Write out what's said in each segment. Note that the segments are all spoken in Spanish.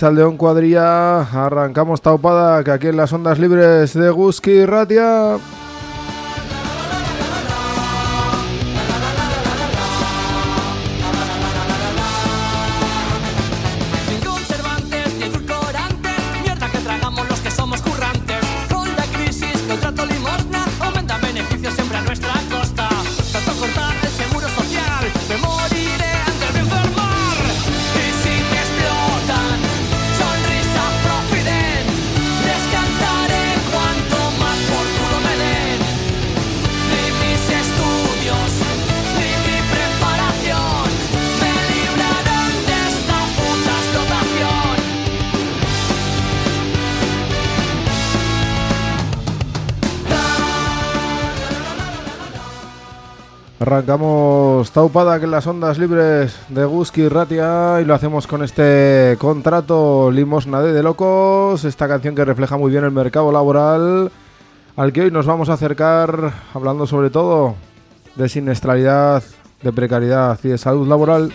Arracha León Cuadrilla, arrancamos taupada que aquí en las ondas libres de Guski Ratia. Arrancamos taupada en las ondas libres de Guski Ratia y lo hacemos con este contrato Limosna de, de Locos, esta canción que refleja muy bien el mercado laboral al que hoy nos vamos a acercar hablando sobre todo de siniestralidad, de precariedad y de salud laboral.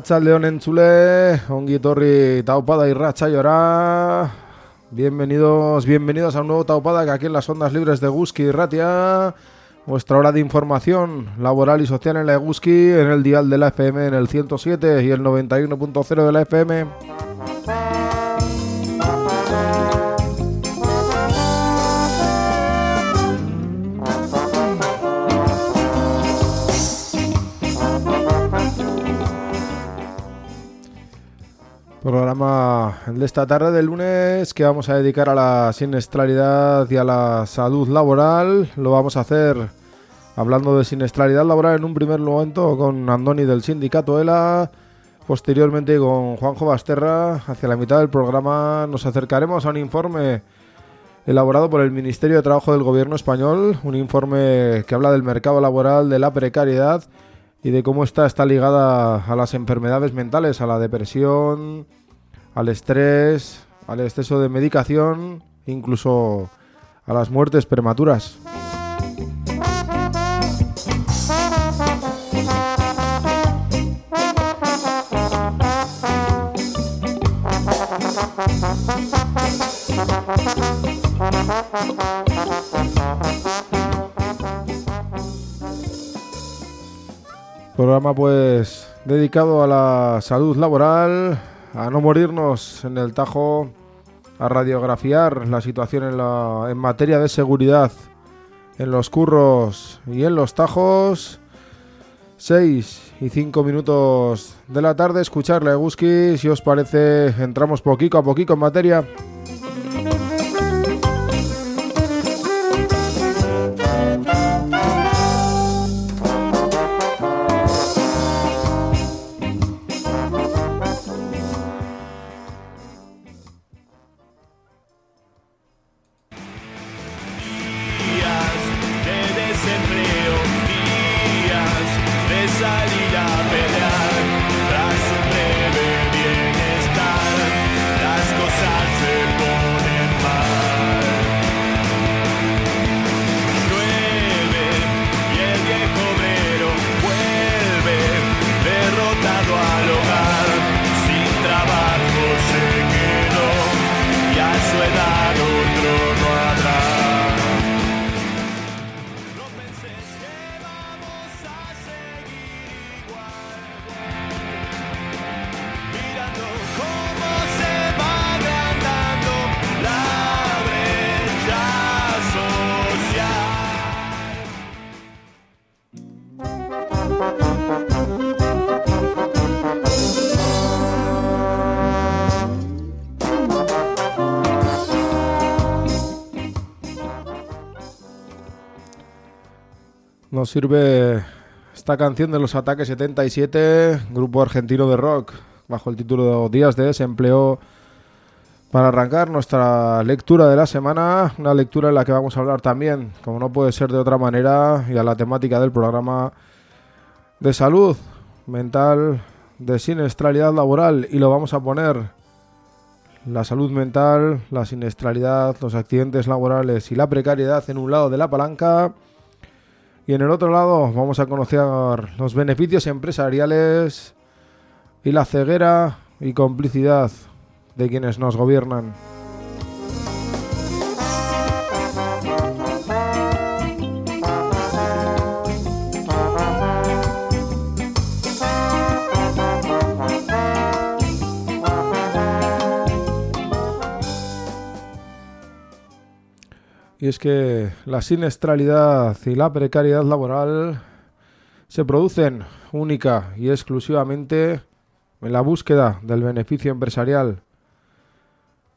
Arratza León entzule, ongi etorri taupada llora. Bienvenidos, bienvenidos a un nuevo taupada que aquí en las ondas libres de Guski y Ratia. Vuestra hora de información laboral y social en la Guski, en el dial de la FM, en el 107 y el 91.0 de la FM. Programa de esta tarde del lunes que vamos a dedicar a la siniestralidad y a la salud laboral. Lo vamos a hacer hablando de siniestralidad laboral en un primer momento con Andoni del sindicato ELA. Posteriormente con Juanjo Basterra. Hacia la mitad del programa nos acercaremos a un informe elaborado por el Ministerio de Trabajo del Gobierno español. Un informe que habla del mercado laboral, de la precariedad y de cómo esta está ligada a las enfermedades mentales, a la depresión, al estrés, al exceso de medicación, incluso a las muertes prematuras. Programa pues dedicado a la salud laboral, a no morirnos en el tajo, a radiografiar la situación en, la, en materia de seguridad en los curros y en los tajos. 6 y 5 minutos de la tarde, escucharle a Guski. Si os parece, entramos poquito a poquito en materia. Nos sirve esta canción de los Ataques 77, grupo argentino de rock, bajo el título de Días de Desempleo, para arrancar nuestra lectura de la semana, una lectura en la que vamos a hablar también, como no puede ser de otra manera, y a la temática del programa de salud mental, de siniestralidad laboral, y lo vamos a poner la salud mental, la siniestralidad, los accidentes laborales y la precariedad en un lado de la palanca. Y en el otro lado vamos a conocer los beneficios empresariales y la ceguera y complicidad de quienes nos gobiernan. Y es que la siniestralidad y la precariedad laboral se producen única y exclusivamente en la búsqueda del beneficio empresarial.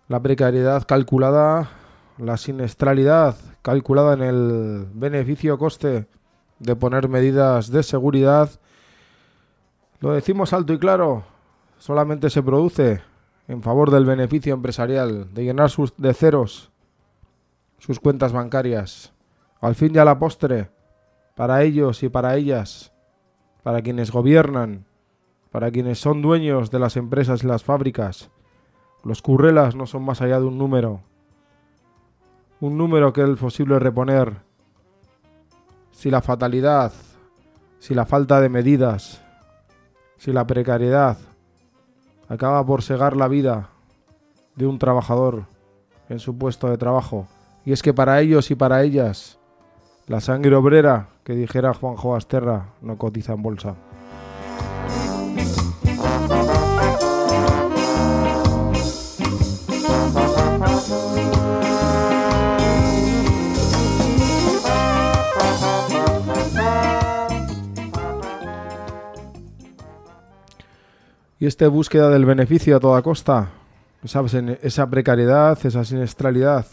La precariedad calculada, la siniestralidad calculada en el beneficio-coste de poner medidas de seguridad, lo decimos alto y claro, solamente se produce en favor del beneficio empresarial, de llenar sus, de ceros sus cuentas bancarias. Al fin y a la postre, para ellos y para ellas, para quienes gobiernan, para quienes son dueños de las empresas y las fábricas, los currelas no son más allá de un número. Un número que es posible reponer si la fatalidad, si la falta de medidas, si la precariedad acaba por segar la vida de un trabajador en su puesto de trabajo. Y es que para ellos y para ellas, la sangre obrera, que dijera Juanjo Asterra, no cotiza en bolsa. Y esta búsqueda del beneficio a toda costa, esa, precariedad, esa siniestralidad,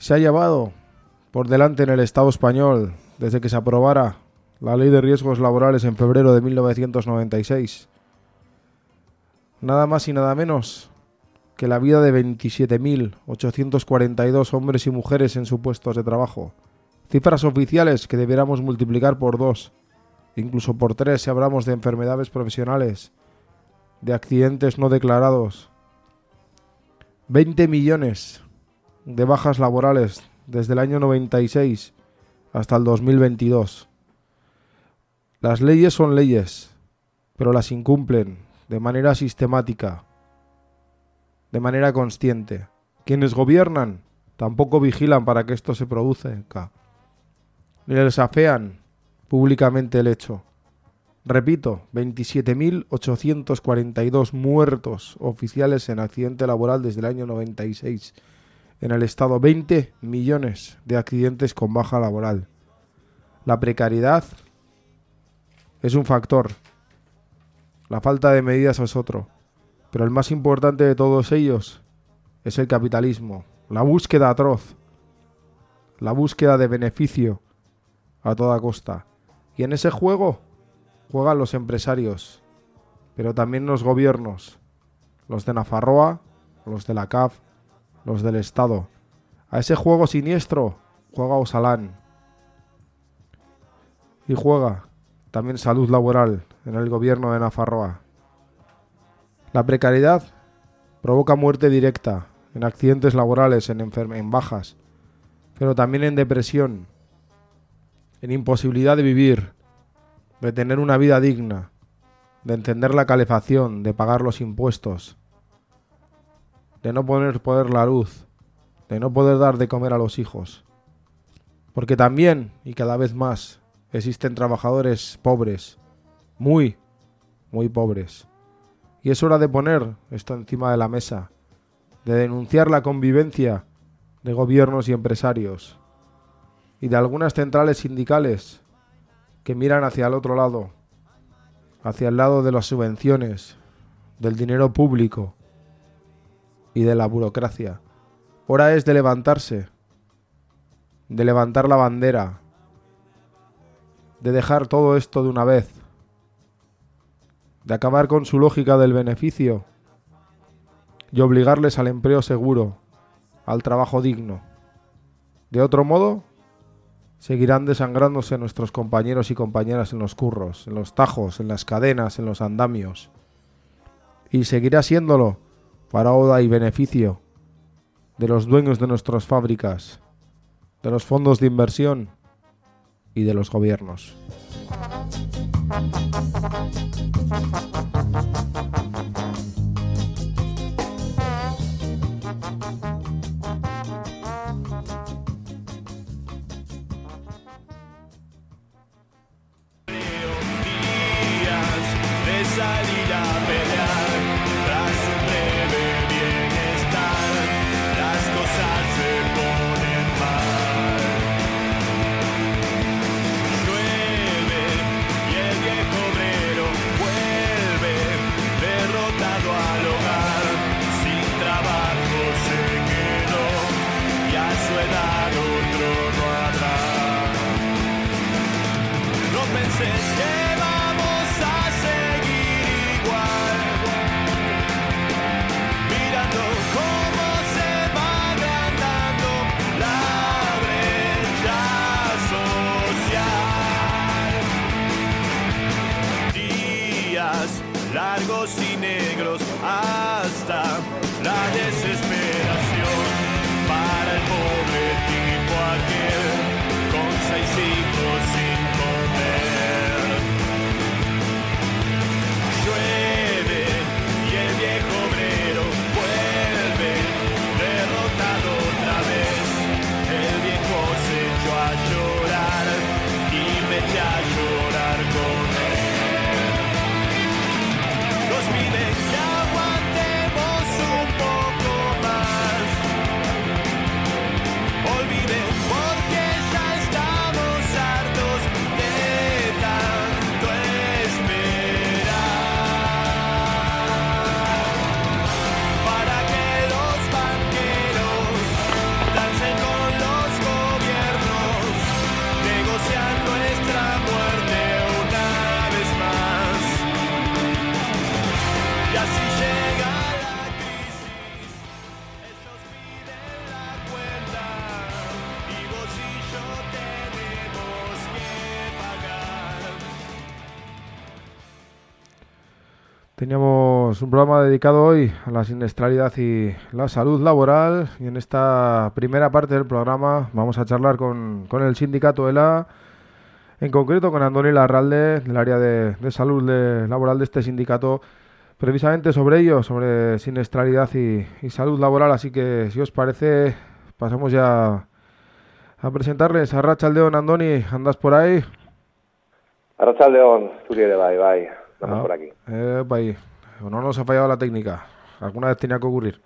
se ha llevado por delante en el Estado español desde que se aprobara la Ley de Riesgos Laborales en febrero de 1996. Nada más y nada menos que la vida de 27.842 hombres y mujeres en sus puestos de trabajo. Cifras oficiales que debiéramos multiplicar por dos, incluso por tres si hablamos de enfermedades profesionales, de accidentes no declarados. 20 millones de bajas laborales desde el año 96 hasta el 2022. Las leyes son leyes, pero las incumplen de manera sistemática, de manera consciente. Quienes gobiernan tampoco vigilan para que esto se produzca, ni les afean públicamente el hecho. Repito, 27.842 muertos oficiales en accidente laboral desde el año 96 en el Estado 20 millones de accidentes con baja laboral. La precariedad es un factor. La falta de medidas es otro. Pero el más importante de todos ellos es el capitalismo. La búsqueda atroz. La búsqueda de beneficio a toda costa. Y en ese juego juegan los empresarios, pero también los gobiernos, los de Nafarroa, los de la CAF, los del Estado. A ese juego siniestro juega Osalán, y juega también salud laboral en el gobierno de Nafarroa. La precariedad provoca muerte directa en accidentes laborales, en, en bajas, pero también en depresión, en imposibilidad de vivir, de tener una vida digna, de entender la calefacción, de pagar los impuestos, de no poder poder la luz, de no poder dar de comer a los hijos. Porque también, y cada vez más, existen trabajadores pobres, muy, muy pobres. Y es hora de poner esto encima de la mesa, de denunciar la convivencia de gobiernos y empresarios, y de algunas centrales sindicales que miran hacia el otro lado, hacia el lado de las subvenciones, del dinero público y de la burocracia. Hora es de levantarse, de levantar la bandera, de dejar todo esto de una vez, de acabar con su lógica del beneficio y obligarles al empleo seguro, al trabajo digno. De otro modo, seguirán desangrándose nuestros compañeros y compañeras en los curros, en los tajos, en las cadenas, en los andamios. Y seguirá siéndolo para oda y beneficio de los dueños de nuestras fábricas, de los fondos de inversión y de los gobiernos. Un programa dedicado hoy a la siniestralidad y la salud laboral y en esta primera parte del programa vamos a charlar con, con el sindicato ELA, en concreto con Andoni Larralde del área de, de salud de- laboral de este sindicato, precisamente sobre ello, sobre siniestralidad y, y salud laboral. Así que si os parece, pasamos ya a presentarles a Racha Aldeón. Andoni, ¿andas por ahí? Arracha León, de Bai, Bai. Estamos Ah, por aquí. eh, pa' ahí. No nos ha fallado la técnica. Alguna vez tenía que ocurrir.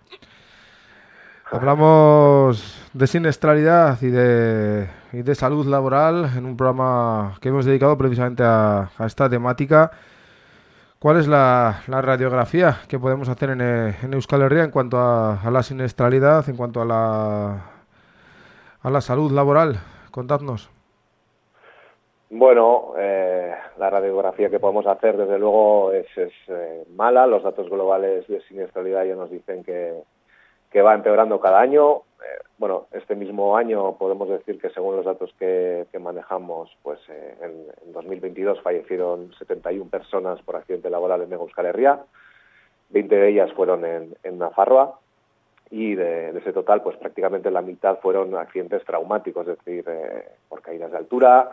Hablamos de siniestralidad y de, y de salud laboral en un programa que hemos dedicado precisamente a, a esta temática. ¿Cuál es la, la radiografía que podemos hacer en, en Euskal Herria en cuanto a, a la siniestralidad, en cuanto a la, a la salud laboral? Contadnos. Bueno, eh, la radiografía que podemos hacer, desde luego, es, eh, mala. Los datos globales de siniestralidad ya nos dicen que, va empeorando cada año. eh, bueno, este mismo año podemos decir que según los datos que, manejamos, pues en, en 2022 fallecieron 71 personas por accidente laboral en Euskal Herria, 20 de ellas fueron en, en Nafarroa y de, ese total, pues prácticamente la mitad fueron accidentes traumáticos, es decir, por caídas de altura,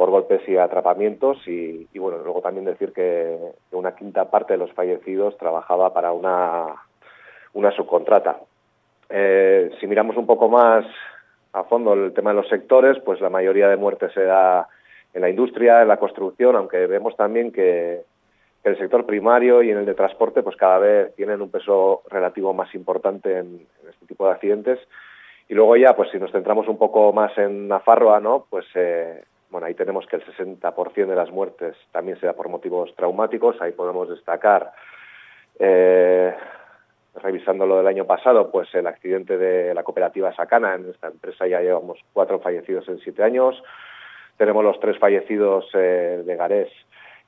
por golpes y atrapamientos y, bueno, luego también decir que, una quinta parte de los fallecidos trabajaba para una, una subcontrata. Eh, si miramos un poco más a fondo el tema de los sectores, pues la mayoría de muertes se da en la industria, en la construcción, aunque vemos también que, el sector primario y en el de transporte pues cada vez tienen un peso relativo más importante en, este tipo de accidentes. Y luego ya, pues si nos centramos un poco más en Nafarroa, ¿no? Pues eh, bueno, ahí tenemos que el 60% de las muertes también se da por motivos traumáticos. Ahí podemos destacar, eh, revisando lo del año pasado, pues el accidente de la cooperativa Sacana. En esta empresa ya llevamos cuatro fallecidos en siete años. Tenemos los tres fallecidos eh, de Garés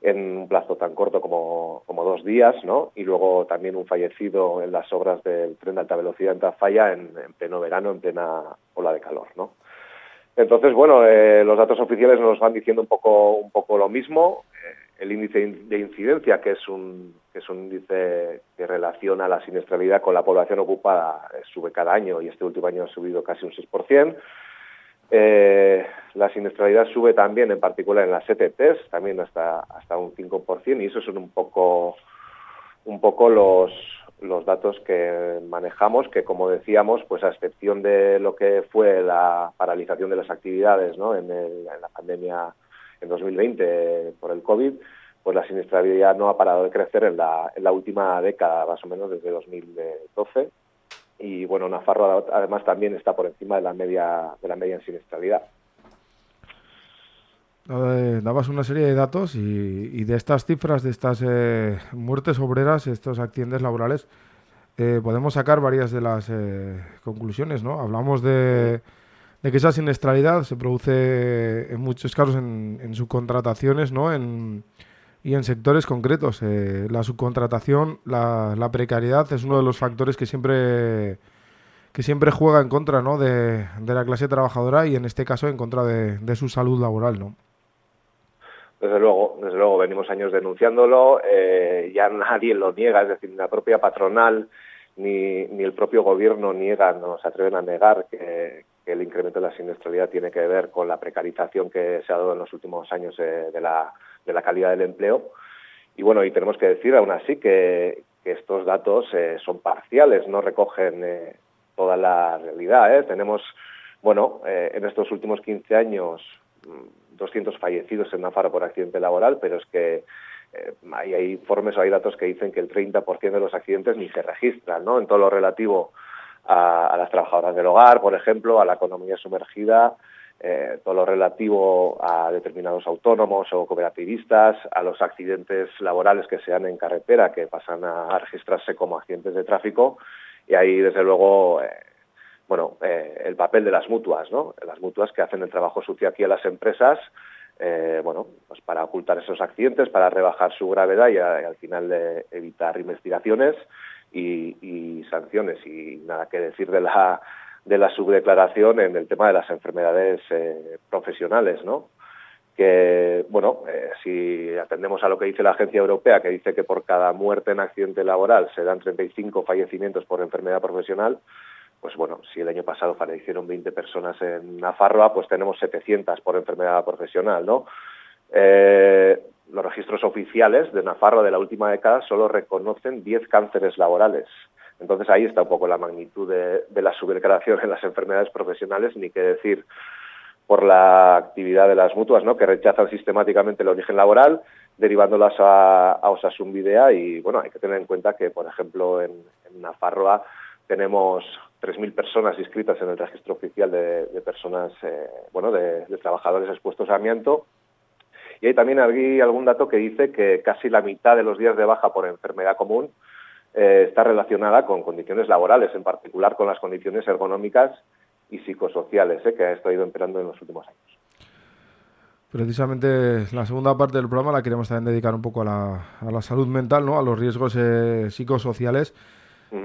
en un plazo tan corto como, como, dos días, ¿no? Y luego también un fallecido en las obras del tren de alta velocidad en Tafalla en, en pleno verano, en plena ola de calor, ¿no? Entonces, bueno, eh, los datos oficiales nos van diciendo un poco, un poco lo mismo. Eh, el índice de incidencia, que es, un, que es un índice que relaciona la siniestralidad con la población ocupada, eh, sube cada año y este último año ha subido casi un 6%. Eh, la siniestralidad sube también, en particular en las ETTs, también hasta, hasta un 5%, y esos son un poco, un poco los, los datos que manejamos, que como decíamos, pues a excepción de lo que fue la paralización de las actividades ¿no? en, la pandemia en 2020 por el COVID, pues la siniestralidad no ha parado de crecer en la, en la última década, más o menos desde 2012. Y bueno, Nafarro además también está por encima de la media, de la media en siniestralidad. Dabas una serie de datos y, y, de estas cifras, de estas eh, muertes obreras, estos accidentes laborales, eh, podemos sacar varias de las eh, conclusiones, ¿no? Hablamos de, de, que esa siniestralidad se produce en muchos casos en, en subcontrataciones, ¿no? En, y en sectores concretos. La subcontratación, la, la, precariedad es uno de los factores que siempre que siempre juega en contra ¿no? de, de la clase trabajadora y en este caso en contra de, de su salud laboral, ¿no? Desde luego, desde luego, venimos años denunciándolo, eh, ya nadie lo niega, es decir, ni la propia patronal ni, ni el propio gobierno niega, no se atreven a negar que, el incremento de la siniestralidad tiene que ver con la precarización que se ha dado en los últimos años eh, de, la, de la calidad del empleo. Y bueno, y tenemos que decir aún así que, estos datos eh, son parciales, no recogen toda la realidad. Tenemos, bueno, en estos últimos 15 años 200 fallecidos en Nafarro por accidente laboral, pero es que eh, hay, informes o hay datos que dicen que el 30% de los accidentes ni se registran, ¿no? En todo lo relativo a, las trabajadoras del hogar, por ejemplo, a la economía sumergida, eh, todo lo relativo a determinados autónomos o cooperativistas, a los accidentes laborales que se dan en carretera, que pasan a, a registrarse como accidentes de tráfico, y ahí, desde luego, eh, bueno, eh, el papel de las mutuas, ¿no? Las mutuas que hacen el trabajo sucio aquí a las empresas, eh, bueno, pues para ocultar esos accidentes, para rebajar su gravedad y, al final de evitar investigaciones y, sanciones. Y nada que decir de la, de la subdeclaración en el tema de las enfermedades eh, profesionales, ¿no? que, bueno, eh, si atendemos a lo que dice la Agencia Europea, que dice que por cada muerte en accidente laboral se dan 35 fallecimientos por enfermedad profesional, pues bueno, si el año pasado fallecieron 20 personas en Nafarroa, pues tenemos 700 por enfermedad profesional, ¿no? Eh, los registros oficiales de Nafarroa de la última década solo reconocen 10 cánceres laborales. Entonces ahí está un poco la magnitud de, de la subdeclaración en las enfermedades profesionales, ni qué decir por la actividad de las mutuas, ¿no? que rechazan sistemáticamente el origen laboral, derivándolas a, a Osasun Videa y bueno, hay que tener en cuenta que, por ejemplo, en, en Nafarroa tenemos 3.000 personas inscritas en el registro oficial de, personas, eh, bueno, de, trabajadores expuestos a amianto. Y hay también aquí algún dato que dice que casi la mitad de los días de baja por enfermedad común eh, está relacionada con condiciones laborales, en particular con las condiciones ergonómicas y psicosociales eh, que ha ido empeorando en los últimos años. Precisamente la segunda parte del programa la queremos también dedicar un poco a la, a la salud mental, ¿no? a los riesgos psicosociales.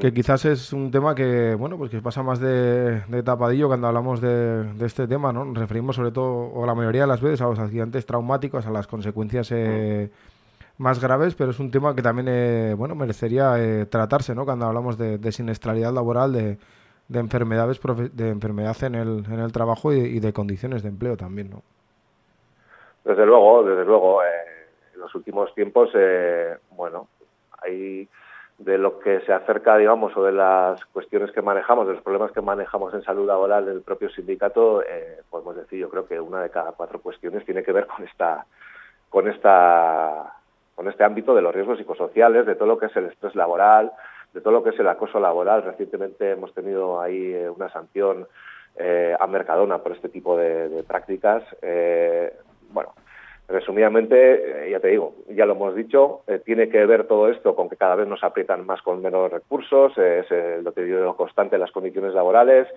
Que quizás es un tema que, bueno, pues que pasa más de, de tapadillo cuando hablamos de, de este tema, ¿no? Nos referimos sobre todo, o la mayoría de las veces, a los accidentes traumáticos, a las consecuencias eh, más graves, pero es un tema que también, eh, bueno, merecería eh, tratarse, ¿no? Cuando hablamos de, de siniestralidad laboral, de, de enfermedades, profe- de enfermedad en el, en el trabajo y, y de condiciones de empleo también, ¿no? Desde luego, desde luego. eh, en los últimos tiempos, eh, bueno, hay de lo que se acerca, digamos, o de las cuestiones que manejamos, de los problemas que manejamos en salud laboral del propio sindicato, eh, podemos decir, yo creo que una de cada cuatro cuestiones tiene que ver con esta, con esta, con este ámbito de los riesgos psicosociales, de todo lo que es el estrés laboral, de todo lo que es el acoso laboral. Recientemente hemos tenido ahí eh, una sanción eh, a Mercadona por este tipo de, prácticas. Eh, bueno, resumidamente, eh, ya te digo, ya lo hemos dicho, eh, tiene que ver todo esto con que cada vez nos aprietan más con menos recursos, eh, es el deterioro constante de las condiciones laborales,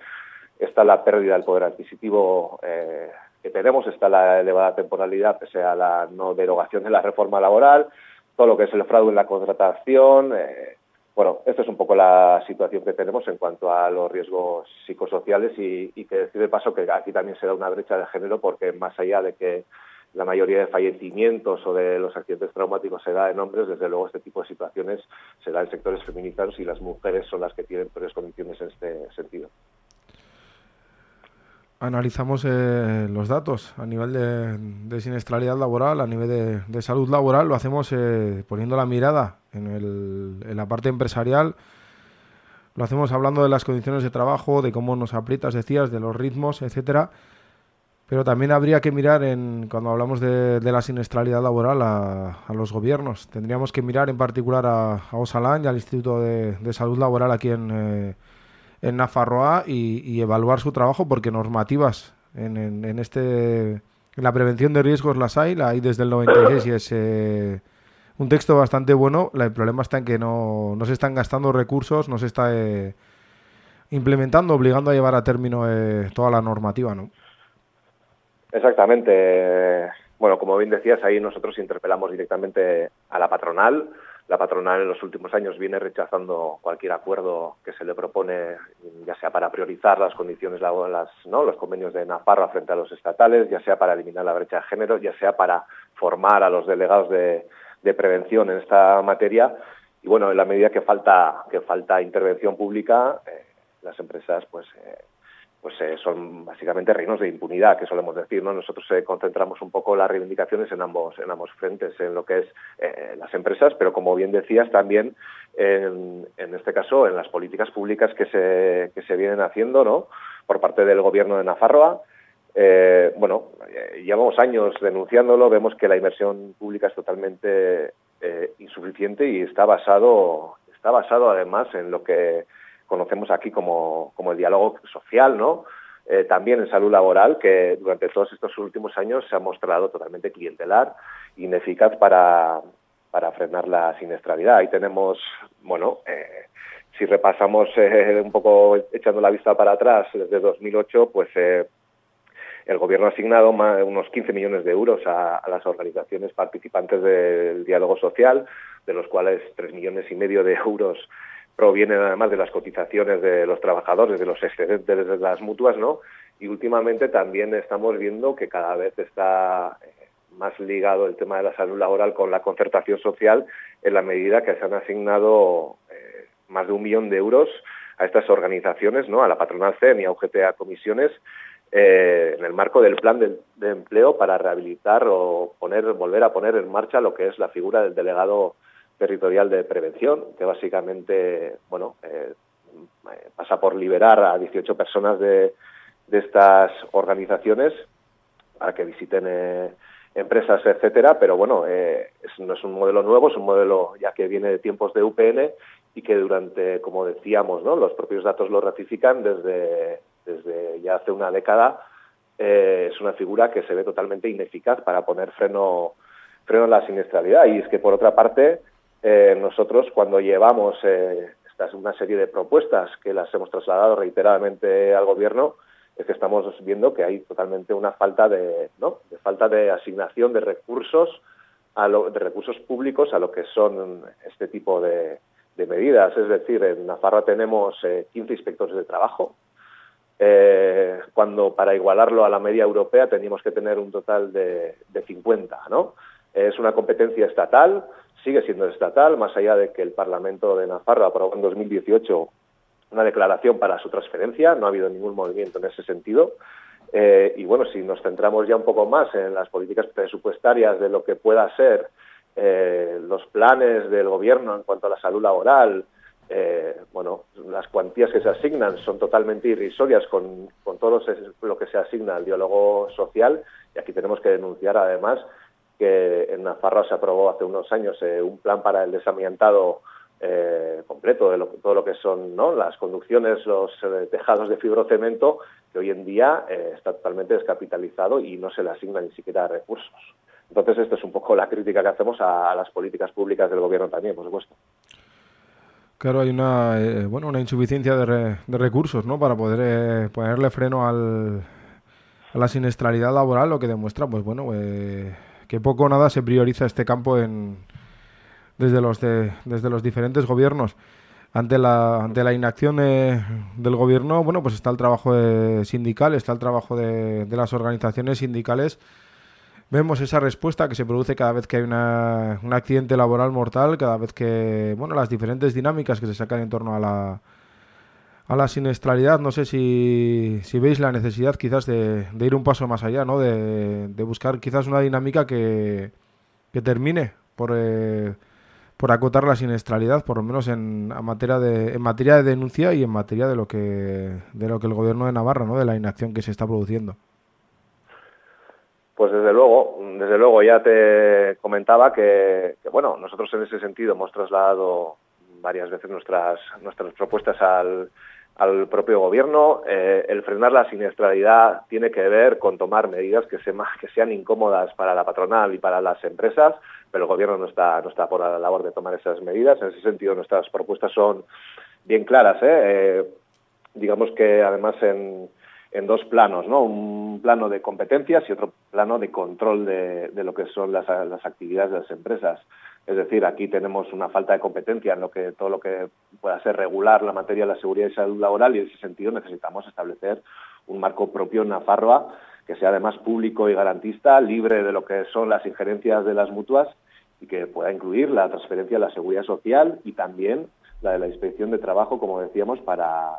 está la pérdida del poder adquisitivo eh, que tenemos, está la elevada temporalidad pese a la no derogación de la reforma laboral, todo lo que es el fraude en la contratación. eh, bueno, esta es un poco la situación que tenemos en cuanto a los riesgos psicosociales y, y que decir de paso que aquí también se da una brecha de género porque más allá de que la mayoría de fallecimientos o de los accidentes traumáticos se da en hombres, desde luego este tipo de situaciones se da en sectores feminizados y las mujeres son las que tienen peores condiciones en este sentido. Analizamos eh, los datos a nivel de, siniestralidad laboral, a nivel de, de salud laboral, lo hacemos eh, poniendo la mirada en, el- en la parte empresarial, lo hacemos hablando de las condiciones de trabajo, de cómo nos aprietas, decías, de los ritmos, etcétera. Pero también habría que mirar, en, cuando hablamos de, la siniestralidad laboral, a, los gobiernos. Tendríamos que mirar en particular a, a Osalan y al Instituto de, Salud Laboral aquí en, eh, Nafarroa y, evaluar su trabajo porque normativas en, en- en este en la prevención de riesgos las hay, la hay desde el 96 y es eh, un texto bastante bueno. La- el problema está en que no, no se están gastando recursos, no se está eh, implementando, obligando a llevar a término eh, toda la normativa, ¿no? Exactamente. Bueno, como bien decías, ahí nosotros interpelamos directamente a la patronal. La patronal en los últimos años viene rechazando cualquier acuerdo que se le propone, ya sea para priorizar las condiciones ¿no? los convenios de Nafarroa frente a los estatales, ya sea para eliminar la brecha de género, ya sea para formar a los delegados de, de prevención en esta materia. Y bueno, en la medida que falta, que falta intervención pública, eh, las empresas pues eh, pues eh, son básicamente reinos de impunidad, que solemos decir, ¿no? Nosotros eh, concentramos un poco las reivindicaciones en ambos, en ambos frentes, en lo que es eh, las empresas, pero como bien decías, también en, en este caso en las políticas públicas que se, que se vienen haciendo, ¿no? Por parte del gobierno de Nafarroa. Bueno, llevamos años denunciándolo, vemos que la inversión pública es totalmente insuficiente y está basado, está basado además en lo que conocemos aquí como, como el diálogo social, ¿no? Eh, también en salud laboral, que durante todos estos últimos años se ha mostrado totalmente clientelar, ineficaz para, para frenar la siniestralidad. Ahí tenemos, bueno, eh, si repasamos eh, un poco echando la vista para atrás, desde 2008, pues el gobierno ha asignado unos 15 millones de euros a, a, las organizaciones participantes del diálogo social, de los cuales 3 millones y medio de euros provienen además de las cotizaciones de los trabajadores, de los excedentes de las mutuas, ¿no? Y últimamente también estamos viendo que cada vez está más ligado el tema de la salud laboral con la concertación social en la medida que se han asignado eh, más de un millón de euros a estas organizaciones, ¿no? A la patronal CEN y a UGT comisiones eh, en el marco del plan de, de, empleo para rehabilitar o poner, volver a poner en marcha lo que es la figura del delegado territorial de prevención, que básicamente, bueno, eh, pasa por liberar a 18 personas de, estas organizaciones para que visiten eh, empresas, etcétera, pero bueno, eh, no es un modelo nuevo, es un modelo ya que viene de tiempos de UPN y que durante, como decíamos, ¿no? los propios datos lo ratifican desde, desde ya hace una década, eh, es una figura que se ve totalmente ineficaz para poner freno, freno a la siniestralidad. Y es que, por otra parte, eh, nosotros cuando llevamos eh, esta es una serie de propuestas que las hemos trasladado reiteradamente al gobierno, es que estamos viendo que hay totalmente una falta de, falta de asignación de recursos de recursos públicos a lo que son este tipo de, medidas. Es decir, en Navarra tenemos eh, 15 inspectores de trabajo, eh, cuando para igualarlo a la media europea teníamos que tener un total de, de 50. ¿no? Es una competencia estatal, sigue siendo estatal, más allá de que el Parlamento de Navarra aprobó en 2018 una declaración para su transferencia, no ha habido ningún movimiento en ese sentido. Eh, y bueno, si nos centramos ya un poco más en las políticas presupuestarias de lo que pueda ser eh, los planes del gobierno en cuanto a la salud laboral, eh, bueno, las cuantías que se asignan son totalmente irrisorias con, con todo lo que se asigna al diálogo social y aquí tenemos que denunciar además que en Navarra se aprobó hace unos años eh, un plan para el desamiantado eh, completo de lo, todo lo que son ¿no? las conducciones, los eh, tejados de fibrocemento, que hoy en día está totalmente descapitalizado y no se le asignan ni siquiera recursos. Entonces, esta es un poco la crítica que hacemos a, las políticas públicas del gobierno también, por supuesto. Claro, hay una, bueno, una insuficiencia de, re- de recursos, ¿no? Para poder ponerle freno al, a la siniestralidad laboral, lo que demuestra, pues bueno, que poco o nada se prioriza este campo desde, los de- diferentes gobiernos. Ante la, inacción del gobierno, bueno, pues está el trabajo eh, sindical, está el trabajo de, de las organizaciones sindicales. Vemos esa respuesta que se produce cada vez que hay una- un accidente laboral mortal, cada vez que, bueno, las diferentes dinámicas que se sacan en torno a la, a la siniestralidad. No sé si, si veis la necesidad quizás de, ir un paso más allá, ¿no? De, buscar quizás una dinámica que, que termine por, eh, por acotar la siniestralidad, por lo menos en, a materia de, en materia de denuncia y en materia de lo que de lo que el gobierno de Navarra, ¿no? De la inacción que se está produciendo. Pues desde luego, desde luego ya te comentaba que, que, bueno, nosotros en ese sentido hemos trasladado varias veces nuestras nuestras propuestas al, al propio gobierno. Eh, el frenar la siniestralidad tiene que ver con tomar medidas que, se, que sean incómodas para la patronal y para las empresas, pero el gobierno no está no está por la labor de tomar esas medidas. En ese sentido, nuestras propuestas son bien claras. ¿eh? Eh, digamos que además en en dos planos, ¿no? Un plano de competencias y otro plano de control de, de lo que son las, las, actividades de las empresas. Es decir, aquí tenemos una falta de competencia en lo que todo lo que pueda ser regular la materia de la seguridad y salud laboral y en ese sentido necesitamos establecer un marco propio en Nafarroa que sea además público y garantista, libre de lo que son las injerencias de las mutuas y que pueda incluir la transferencia de la seguridad social y también la de la inspección de trabajo, como decíamos, para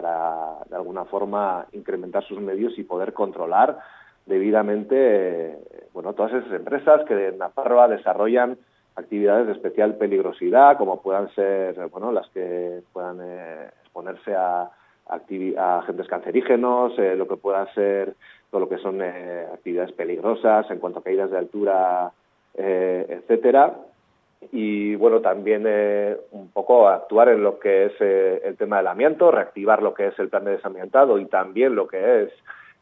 para de alguna forma incrementar sus medios y poder controlar debidamente eh, bueno todas esas empresas que en Navarra desarrollan actividades de especial peligrosidad como puedan ser bueno las que puedan eh, exponerse a, a, agentes cancerígenos eh, lo que pueda ser todo lo que son actividades peligrosas en cuanto a caídas de altura etcétera y bueno, también eh, un poco actuar en lo que es eh, el tema del amianto, reactivar lo que es el plan de desamiantado y también lo que es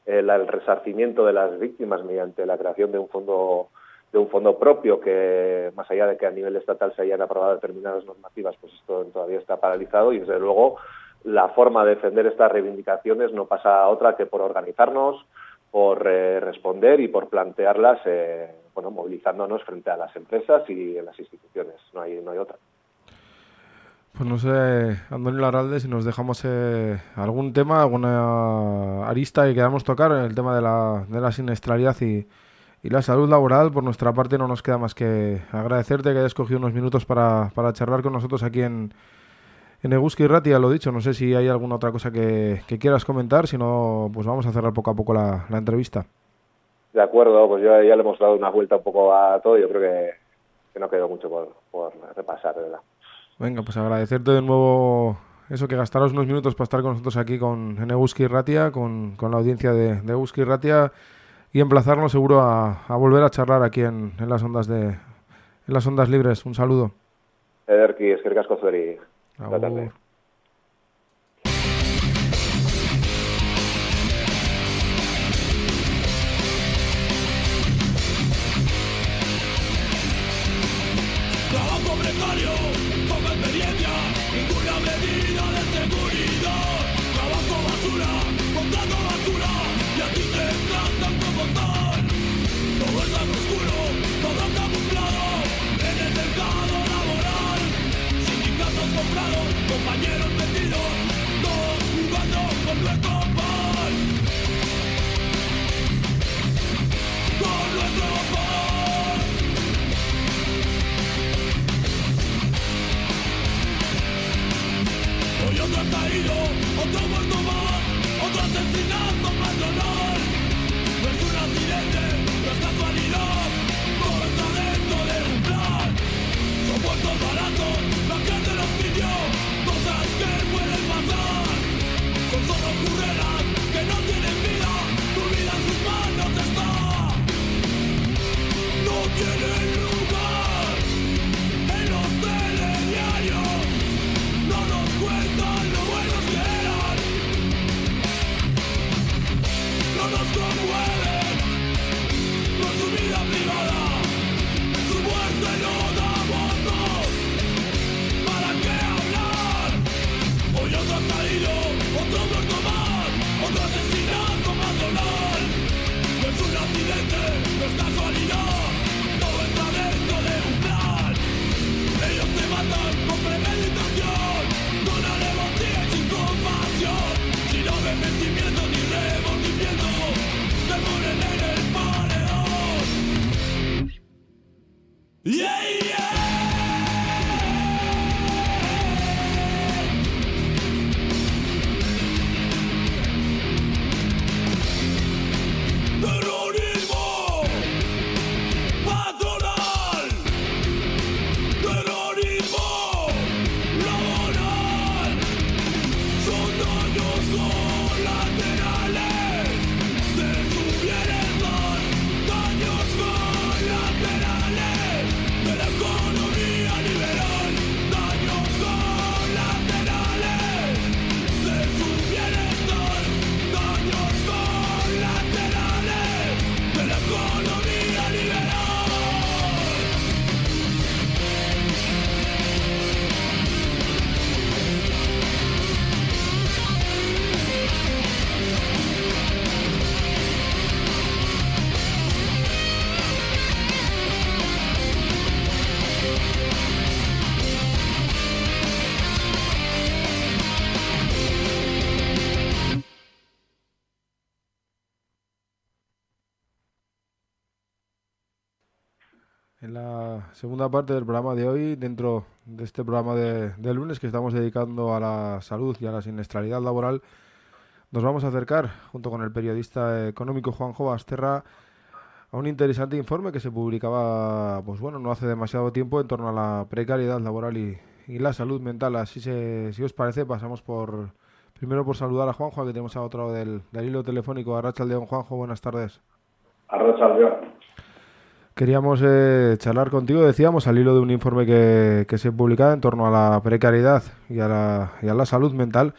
el, el, resarcimiento de las víctimas mediante la creación de un fondo de un fondo propio que más allá de que a nivel estatal se hayan aprobado determinadas normativas, pues esto todavía está paralizado y desde luego la forma de defender estas reivindicaciones no pasa a otra que por organizarnos, por eh, responder y por plantearlas eh, bueno, movilizándonos frente a las empresas y en las instituciones. No hay, no hay otra. Pues no sé, Antonio Larralde, si nos dejamos eh, algún tema, alguna arista que queramos tocar, el tema de la, de la siniestralidad y, y, la salud laboral, por nuestra parte no nos queda más que agradecerte que hayas cogido unos minutos para, para charlar con nosotros aquí en, en Eguski Ratia, lo dicho. No sé si hay alguna otra cosa que, que quieras comentar, si no, pues vamos a cerrar poco a poco la, la entrevista. De acuerdo, pues ya, ya, le hemos dado una vuelta un poco a todo. Yo creo que, que no quedó mucho por, por repasar, verdad. Venga, pues agradecerte de nuevo eso, que gastaros unos minutos para estar con nosotros aquí con en Eguski Ratia, con, con la audiencia de, de Eguski Ratia y emplazarnos seguro a, a volver a charlar aquí en, en, las ondas de en las ondas libres. Un saludo. Ederki, eskerrik asko zuri. Tarde. Segunda parte del programa de hoy, dentro de este programa de, lunes que estamos dedicando a la salud y a la siniestralidad laboral, nos vamos a acercar, junto con el periodista económico Juanjo Basterra, a un interesante informe que se publicaba, pues bueno, no hace demasiado tiempo en torno a la precariedad laboral y, la salud mental. Así se, si os parece, pasamos por primero por saludar a Juanjo, que tenemos a otro del, del hilo telefónico, a Rachaldeón. Juanjo, buenas tardes. Arrachaldeón. Queríamos eh, charlar contigo, decíamos, al hilo de un informe que, se publicaba en torno a la precariedad y a la, y a la salud mental.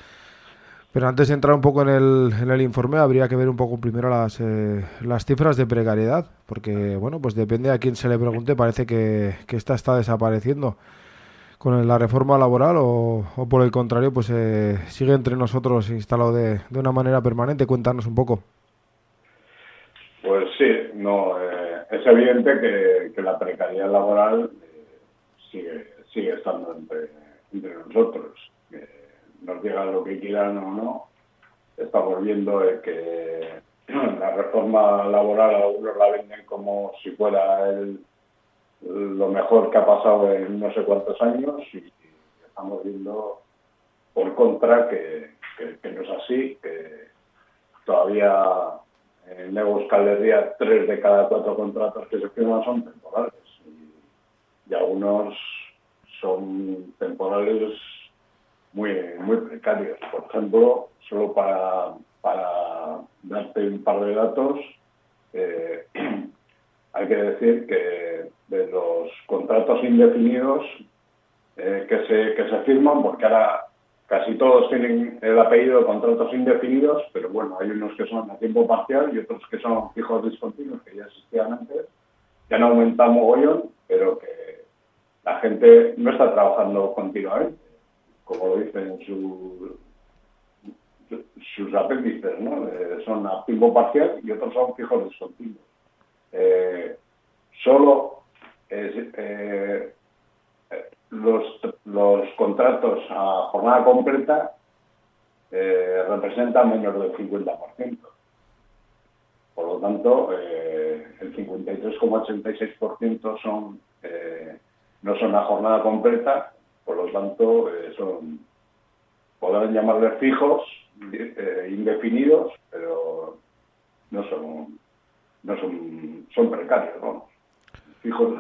Pero antes de entrar un poco en el, en el informe, habría que ver un poco primero las, eh, las cifras de precariedad, porque, bueno, pues depende a quién se le pregunte, parece que, que esta está desapareciendo con la reforma laboral o, o por el contrario, pues eh, sigue entre nosotros instalado de, de una manera permanente. Cuéntanos un poco. Pues sí, no, eh, es evidente que, que la precariedad laboral eh, sigue, sigue estando entre, entre nosotros. Nos digan lo que quieran o no, estamos viendo que la reforma laboral algunos la venden como si fuera el, lo mejor que ha pasado en no sé cuántos años y, estamos viendo por contra que, que no es así, que todavía en Euskal Herria tres de cada cuatro contratos que se firman son temporales y, y algunos son temporales muy, muy precarios. Por ejemplo, solo para, para darte un par de datos, eh, hay que decir que de los contratos indefinidos eh, que, se, que se firman, porque ahora casi todos tienen el apellido de contratos indefinidos, pero bueno, hay unos que son a tiempo parcial y otros que son fijos discontinuos, que ya existían antes, que han aumentado mogollón, pero que la gente no está trabajando continuamente, como lo dicen su, sus apéndices, ¿no? Eh, son a tiempo parcial y otros son fijos discontinuos. Eh, solo es, eh, los, los contratos a jornada completa eh, representan menos del 50%. Por lo tanto, eh, el 53,86% son, eh, no son a jornada completa, por lo tanto, eh, son, podrán llamarles fijos, indefinidos, pero no son, no son, son precarios. Fijos,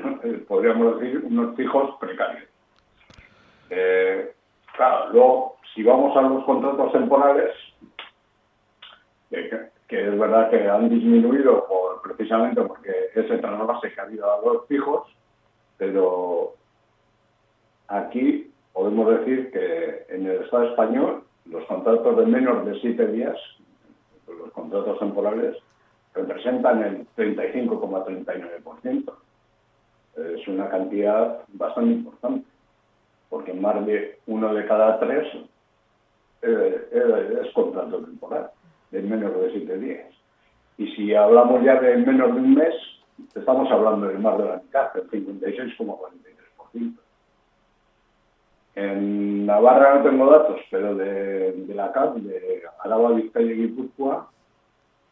podríamos decir unos fijos precarios. Eh, claro, luego, si vamos a los contratos temporales, que, que es verdad que han disminuido precisamente porque ese trasvase que ha habido a los fijos, pero aquí podemos decir que en el Estado español los contratos de menos de siete días, los contratos temporales, representan el 35,39%. Es una cantidad bastante importante porque más de uno de cada tres eh, eh, es contrato temporal, de menos de siete días. Y si hablamos ya de menos de un mes, estamos hablando de más de la mitad, del 56,43%. En Navarra no tengo datos, pero de, la CAP, de Araba, Vizcaya y Guipúzcoa,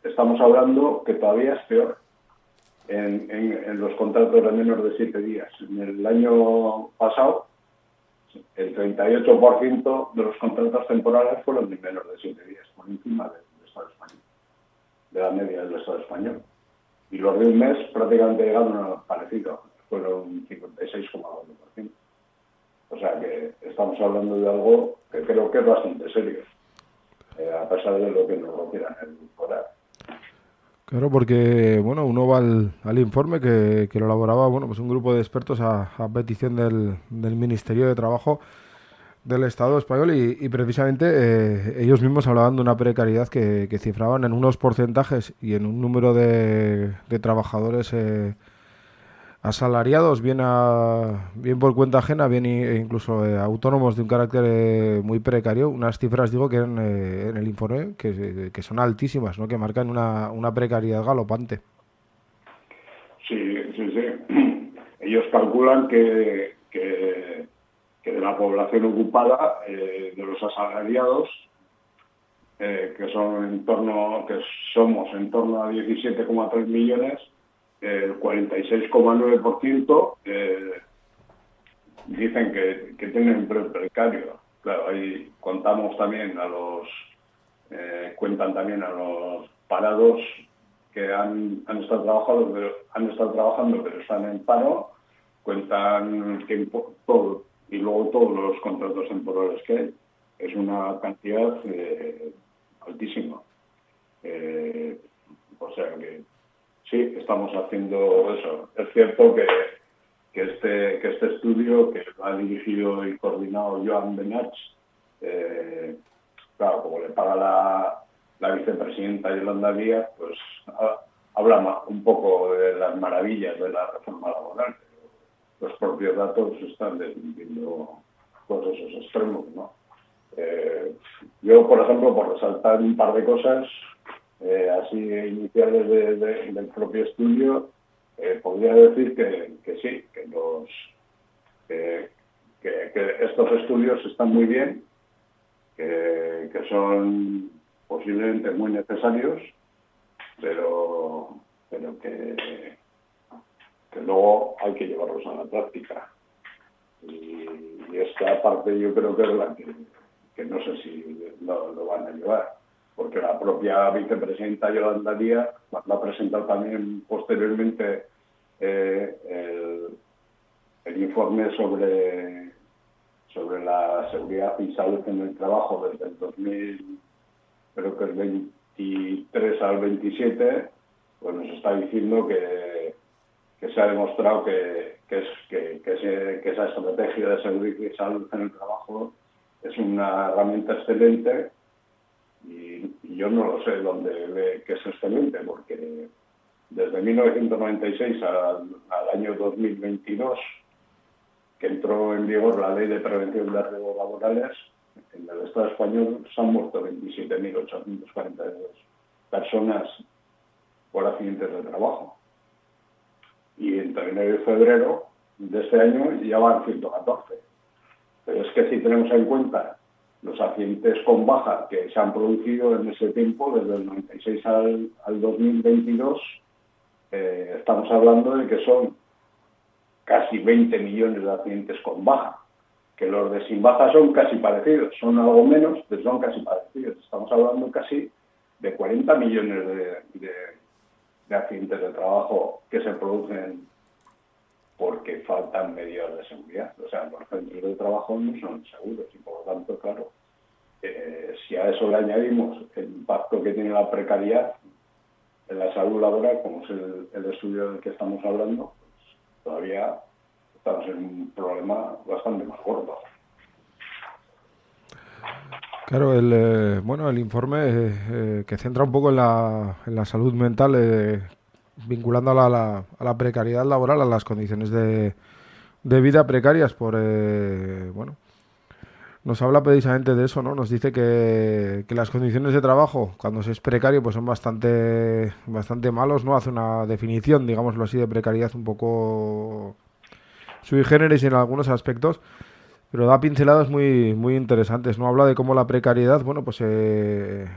estamos hablando que todavía es peor en los contratos de menos de siete días. En el año pasado, el 38% de los contratos temporales fueron de menos de siete días, por encima del Estado español, de la media del Estado español. Y los de un mes prácticamente llegaron a parecido, fueron un 56,1%. O sea que estamos hablando de algo que creo que es bastante serio, eh, a pesar de lo que nos lo quieran edulcorar. Claro, porque bueno, uno va al, al informe que, que lo elaboraba bueno, pues un grupo de expertos a, petición del, del Ministerio de Trabajo del Estado español y, y precisamente eh, ellos mismos hablaban de una precariedad que, que cifraban en unos porcentajes y en un número de, de trabajadores eh, asalariados, bien, a, bien por cuenta ajena, bien e incluso eh, autónomos de un carácter eh, muy precario. Unas cifras, digo, que eran eh, en el informe que, que son altísimas, ¿no? que marcan una, una precariedad galopante. Sí, sí, sí. Ellos calculan que, que, que de la población ocupada, eh, de los asalariados, eh, que son en torno, que somos en torno a 17,3 millones, el 46,9% eh, dicen que, que tienen precario. Claro, ahí contamos también a los, eh, cuentan también a los parados que han, han estado trabajando, pero, han estado trabajando pero están en paro, cuentan tiempo, todo, y luego todos los contratos temporales que hay. Es una cantidad eh, altísima. Eh, o sea que estamos haciendo eso. Es cierto que, este, este estudio, que ha dirigido y coordinado Joan Benach, eh, claro, como le paga la, la vicepresidenta Yolanda Díaz, pues ha- habla un poco de las maravillas de la reforma laboral. Los propios datos están desmintiendo todos esos extremos, ¿no? Eh, yo, por ejemplo, por resaltar un par de cosas, eh, así iniciales de- de- del propio estudio, eh, podría decir que, sí, que los que, estos estudios están muy bien, que, son posiblemente muy necesarios, pero, pero que, que luego hay que llevarlos a la práctica. Y, esta parte yo creo que es la que, no sé si lo van a llevar, porque la propia vicepresidenta Yolanda Díaz cuando ha presentado también posteriormente eh, el, informe sobre, sobre la seguridad y salud en el trabajo desde el 2000, creo que el 23 al 27, pues nos está diciendo que, que se ha demostrado que, que, que esa estrategia de seguridad y salud en el trabajo es una herramienta excelente y, yo no lo sé dónde que es excelente, porque desde 1996 al, al año 2022, que entró en vigor la Ley de Prevención de Riesgos Laborales, en el Estado español se han muerto 27.842 personas por accidentes de trabajo. Y entre enero y febrero de este año ya van 114. Pero es que si tenemos en cuenta los accidentes con baja que se han producido en ese tiempo, desde el 96 al, al 2022, eh, estamos hablando de que son casi 20 millones de accidentes con baja, que los de sin baja son casi parecidos, son algo menos, pero son casi parecidos. Estamos hablando casi de 40 millones de, de, de accidentes de trabajo que se producen porque faltan medidas de seguridad. O sea, los centros de trabajo no son seguros y por lo tanto, claro, eh, si a eso le añadimos el impacto que tiene la precariedad en la salud laboral, como es el, estudio del que estamos hablando, pues todavía estamos en un problema bastante más gordo. Claro, el, eh, bueno, el informe eh, eh, que centra un poco en la, en la salud mental, vinculándola a la, a la precariedad laboral, a las condiciones de, de vida precarias por, eh, bueno, nos habla precisamente de eso, ¿no? Nos dice que, que, las condiciones de trabajo, cuando se es precario, pues son bastante, bastante malos, ¿no? Hace una definición, digámoslo así, de precariedad un poco sui generis en algunos aspectos, pero da pinceladas muy, muy interesantes, ¿no? Habla de cómo la precariedad, bueno, pues eh,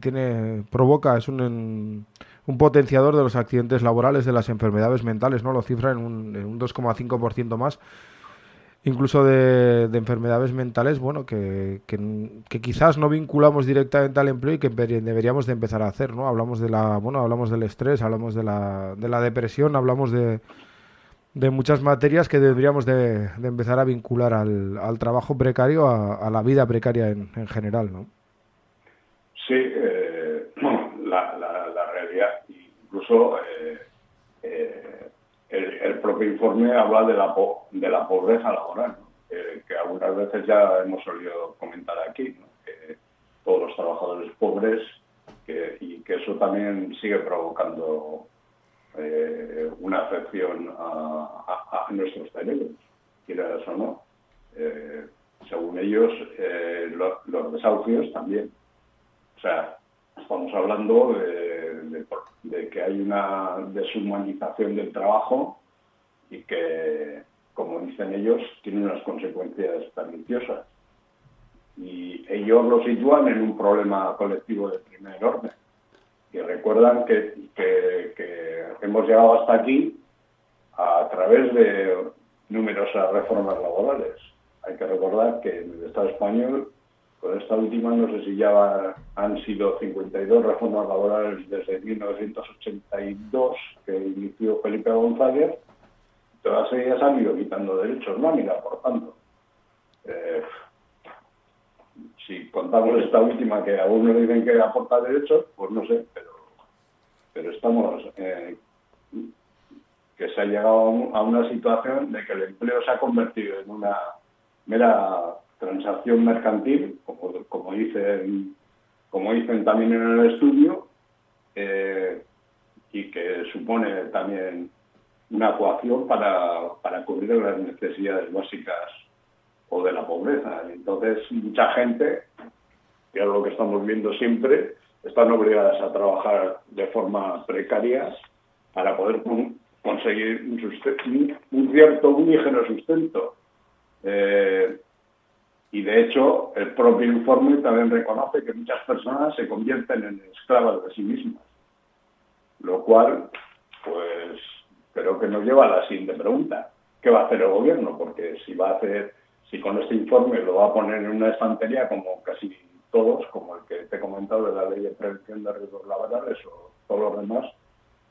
tiene, provoca, es un, un potenciador de los accidentes laborales, de las enfermedades mentales, ¿no? Lo cifra en un, en un 2,5% más incluso de, enfermedades mentales, bueno, que, que, quizás no vinculamos directamente al empleo y que deberíamos de empezar a hacer, ¿no? Hablamos de la, bueno, hablamos del estrés, hablamos de la, de la depresión, hablamos de, de muchas materias que deberíamos de, empezar a vincular al, al trabajo precario, a, la vida precaria en, en general, ¿no? Sí, eh, la, la, la, realidad, incluso eh, eh, el, propio informe habla de la, de la pobreza laboral, que algunas veces ya hemos oído comentar aquí, que todos los trabajadores pobres y que eso también sigue provocando eh, una afección a, nuestros cerebros, quieras o no. Según ellos, los desahucios también. O sea, estamos hablando de, que hay una deshumanización del trabajo y que, como dicen ellos, tiene unas consecuencias perniciosas. Y ellos lo sitúan en un problema colectivo de primer orden. Y recuerdan que, hemos llegado hasta aquí a través de numerosas reformas laborales. Hay que recordar que en el Estado español con esta última no sé si ya han sido 52 reformas laborales desde 1982 que inició Felipe González. Todas ellas han ido quitando derechos, no han ido aportando. Eh, si contamos esta última que algunos dicen que aporta derechos, pues no sé, pero, pero estamos eh, que se ha llegado a una situación de que el empleo se ha convertido en una mera transacción mercantil, como, dicen, como dicen también en el estudio, eh, y que supone también una coacción para, para cubrir las necesidades básicas o de la pobreza. Entonces, mucha gente, que es lo que estamos viendo siempre, están obligadas a trabajar de forma precaria para poder conseguir un, un cierto, un ligero sustento. Eh, y de hecho, el propio informe también reconoce que muchas personas se convierten en esclavas de sí mismas. Lo cual, pues, creo que nos lleva a la siguiente pregunta. ¿Qué va a hacer el gobierno? Porque si va a hacer, si con este informe lo va a poner en una estantería como casi todos, como el que te he comentado de la ley de prevención de riesgos laborales o todos los demás,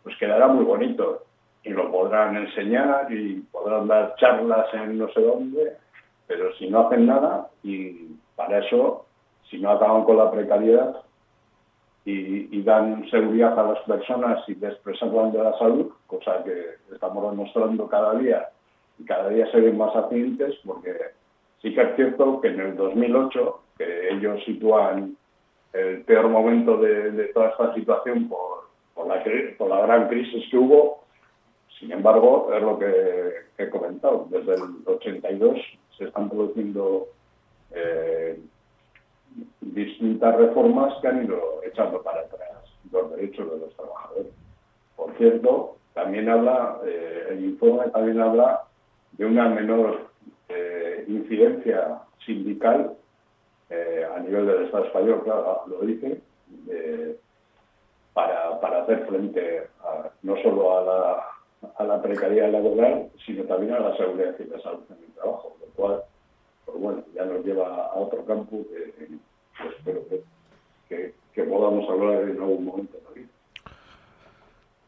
pues quedará muy bonito. Y lo podrán enseñar y podrán dar charlas en no sé dónde, pero si no hacen nada, y para eso, si no acaban con la precariedad y, dan seguridad a las personas y les preservan de la salud, cosa que estamos demostrando cada día, y cada día se ven más accidentes, porque sí que es cierto que en el 2008, que ellos sitúan el peor momento de, toda esta situación por, la, por la gran crisis que hubo, sin embargo, es lo que he comentado, desde el 82 se están produciendo eh, distintas reformas que han ido echando para atrás los derechos de los trabajadores. Por cierto, también habla, eh, el informe también habla de una menor eh, incidencia sindical a nivel del Estado español, claro, lo dice, para, para hacer frente no solo a la a la precariedad laboral, sino también a la seguridad y la salud en el trabajo, lo cual, pues bueno, ya nos lleva a otro campo que, espero que, que, podamos hablar en algún momento también.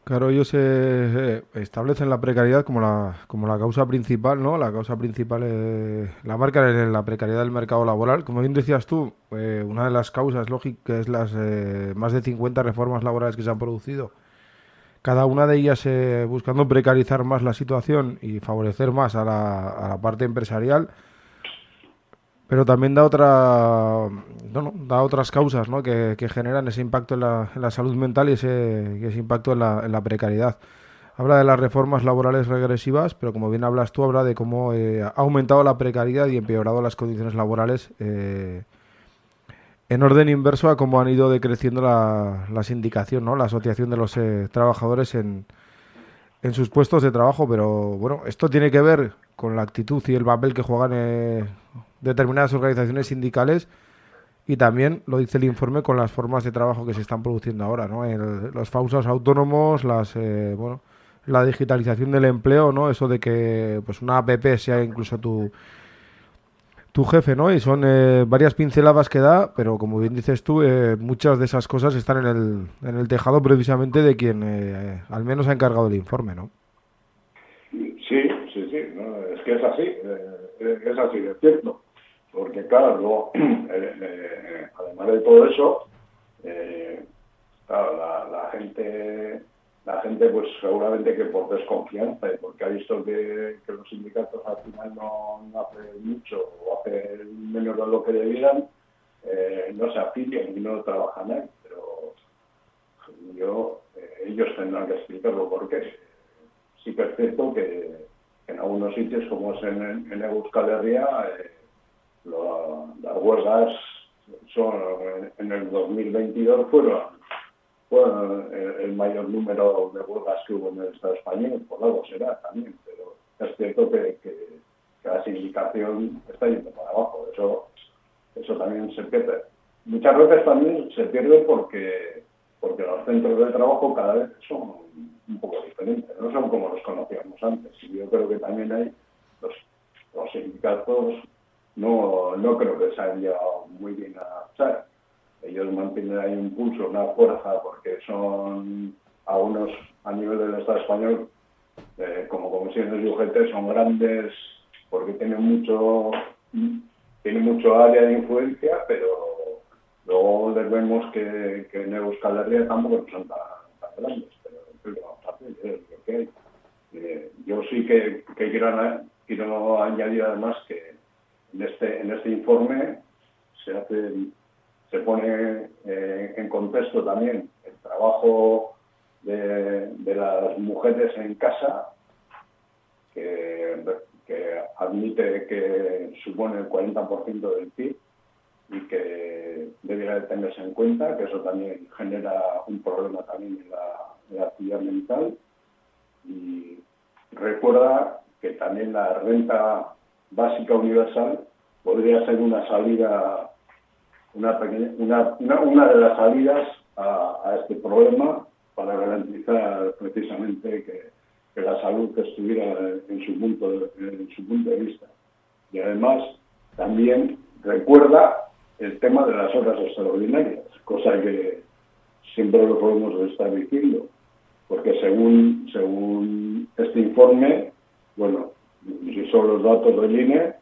Claro, ellos eh, establecen la precariedad como la, como la causa principal, ¿no? La causa principal, eh, la marca en la precariedad del mercado laboral. Como bien decías tú, eh, una de las causas lógicas es las eh, más de 50 reformas laborales que se han producido cada una de ellas eh, buscando precarizar más la situación y favorecer más a la, parte empresarial, pero también da otra da otras causas ¿no? que, generan ese impacto en la, salud mental y ese, ese impacto en la, precariedad. habla de las reformas laborales regresivas, pero como bien hablas tú, habla de cómo eh, ha aumentado la precariedad y empeorado las condiciones laborales eh, en orden inverso a cómo han ido decreciendo la, la sindicación, ¿no? la asociación de los eh, trabajadores en, en sus puestos de trabajo. Pero bueno, esto tiene que ver con la actitud y el papel que juegan eh, determinadas organizaciones sindicales y también, lo dice el informe, con las formas de trabajo que se están produciendo ahora, ¿no? El- los falsos autónomos, las, eh, bueno, la digitalización del empleo, ¿no? Eso de que pues una app sea incluso tu, tu jefe, ¿no? Y son eh, varias pinceladas que da, pero como bien dices tú, eh, muchas de esas cosas están en el, en el tejado precisamente de quien eh, al menos ha encargado el informe, ¿no? Sí, sí, sí, no, es que es así, es así, es cierto. Porque claro, luego, además de todo eso, claro, la, la gente, la gente pues seguramente que por desconfianza y porque ha visto que, que los sindicatos al final no, no hacen mucho o hacen menos de lo que debieran, eh, no se afilian y no trabajan ahí. Pero yo, eh, ellos tendrán que explicarlo porque sí que es cierto que en algunos sitios, como es en, en Euskal Herria, eh, las huelgas son, en el 2022 fueron, fueron el, mayor número de huelgas que hubo en el Estado español, por algo será también, pero es cierto que, que- que la sindicación está yendo para abajo, eso, eso también se pierde. Muchas veces también se pierde porque, porque los centros de trabajo cada vez son un poco diferentes, no son como los conocíamos antes. Y yo creo que también hay los, los sindicatos no, no creo que se llevado muy bien adaptar. Ellos mantienen ahí un pulso, una fuerza, porque son algunos a nivel del Estado español, eh, como comisiones de UGT, son grandes porque tienen mucho, tienen mucho área de influencia, pero luego les vemos que, que en Euskal Herria tampoco son tan, grandes, pero ¿qué le vamos a hacer? Eh, yo sí que, que quiero, quiero añadir además que en este, en este informe se hace, se pone eh, en contexto también el trabajo de, las mujeres en casa, que, admite que supone el 40% del PIB y que debiera de tenerse en cuenta, que eso también genera un problema también en la actividad mental. Y recuerda que también la renta básica universal podría ser una salida, una, una, una, de las salidas a, este problema para garantizar precisamente que, que la salud estuviera en su punto de, en su punto de vista. Y además también recuerda el tema de las horas extraordinarias, cosa que siempre lo podemos estar diciendo, porque según, según este informe, bueno, si son los datos del INE,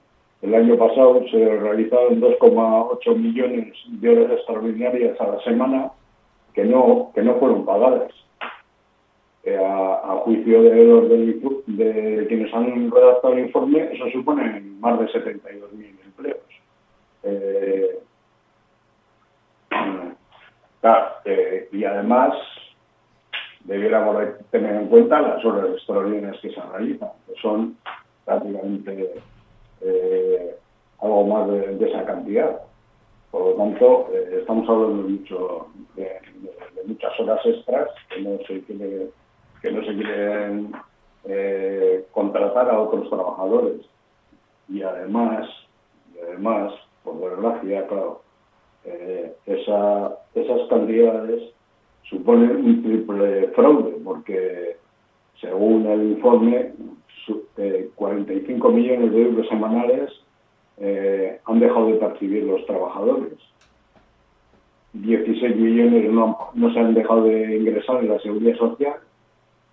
el año pasado se realizaron 2,8 millones de horas extraordinarias a la semana que no, que no fueron pagadas. Eh, a, juicio de, los de quienes han redactado el informe, eso supone más de 72.000 empleos. Eh, eh, y además debiéramos de tener en cuenta las horas extraordinarias que se realizan, que son prácticamente eh, algo más de, esa cantidad. Por lo tanto, eh, estamos hablando de, mucho, de, muchas horas extras que no se, quieren eh, contratar a otros trabajadores. Y además, y además, por desgracia, claro, esa- esas cantidades suponen un triple fraude, porque según el informe, eh, 45 millones de euros semanales eh, han dejado de percibir los trabajadores. 16 millones no, se han dejado de ingresar en la seguridad social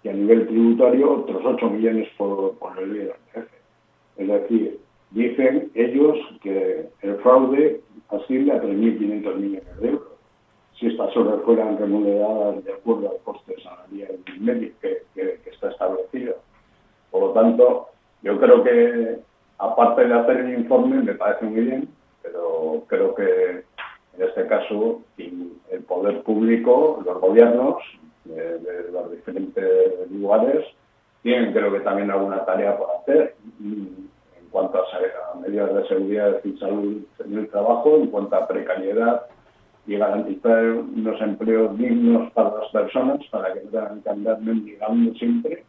y a nivel tributario otros 8 millones por, el IRPF. Es decir, dicen ellos que el fraude asciende a 3.500 millones de euros. Si estas horas fueran remuneradas de acuerdo al coste salarial medio que. Tanto, yo creo que, aparte de hacer el informe, me parece muy bien, pero creo que en este caso el poder público, los gobiernos, de, los diferentes lugares, tienen creo que también alguna tarea por hacer mm, en cuanto a, a medidas de seguridad y salud en el trabajo, en cuanto a precariedad y garantizar unos empleos dignos para las personas, para que no tengan que andar mendigando siempre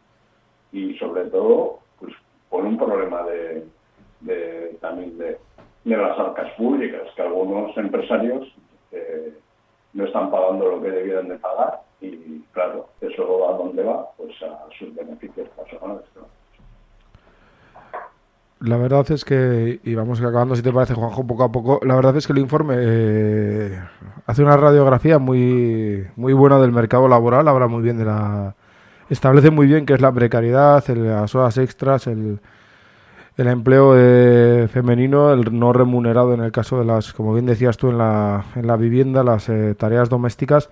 y sobre todo pues por un problema de, de- también de, de las arcas públicas, que algunos empresarios eh, no están pagando lo que debieran de pagar y claro, eso a dónde va, pues a sus beneficios personales. La verdad es que, y vamos acabando si te parece, Juanjo, poco a poco, la verdad es que el informe eh, hace una radiografía muy, muy buena del mercado laboral, habla muy bien de la... establece muy bien qué es la precariedad, el- las horas extras, el, empleo eh, femenino, el no remunerado en el caso de las, como bien decías tú, en la, en la vivienda, las eh, tareas domésticas.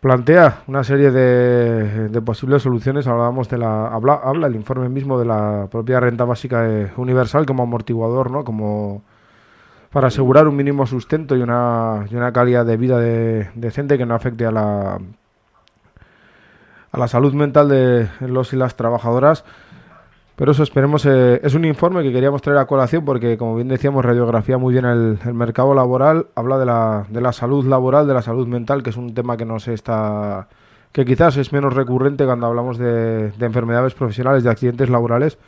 Plantea una serie de, de posibles soluciones. Hablábamos de la, habla, habla el informe mismo de la propia renta básica eh, universal como amortiguador, ¿no? Como para asegurar un mínimo sustento y una, y una calidad de vida de- decente que no afecte a la a la salud mental de los y las trabajadoras. Pero eso esperemos, eh, es un informe que queríamos traer a colación porque, como bien decíamos, radiografía muy bien el, el mercado laboral, habla de la, de la salud laboral, de la salud mental, que es un tema que no se está, que quizás es menos recurrente cuando hablamos de, de enfermedades profesionales, de accidentes laborales.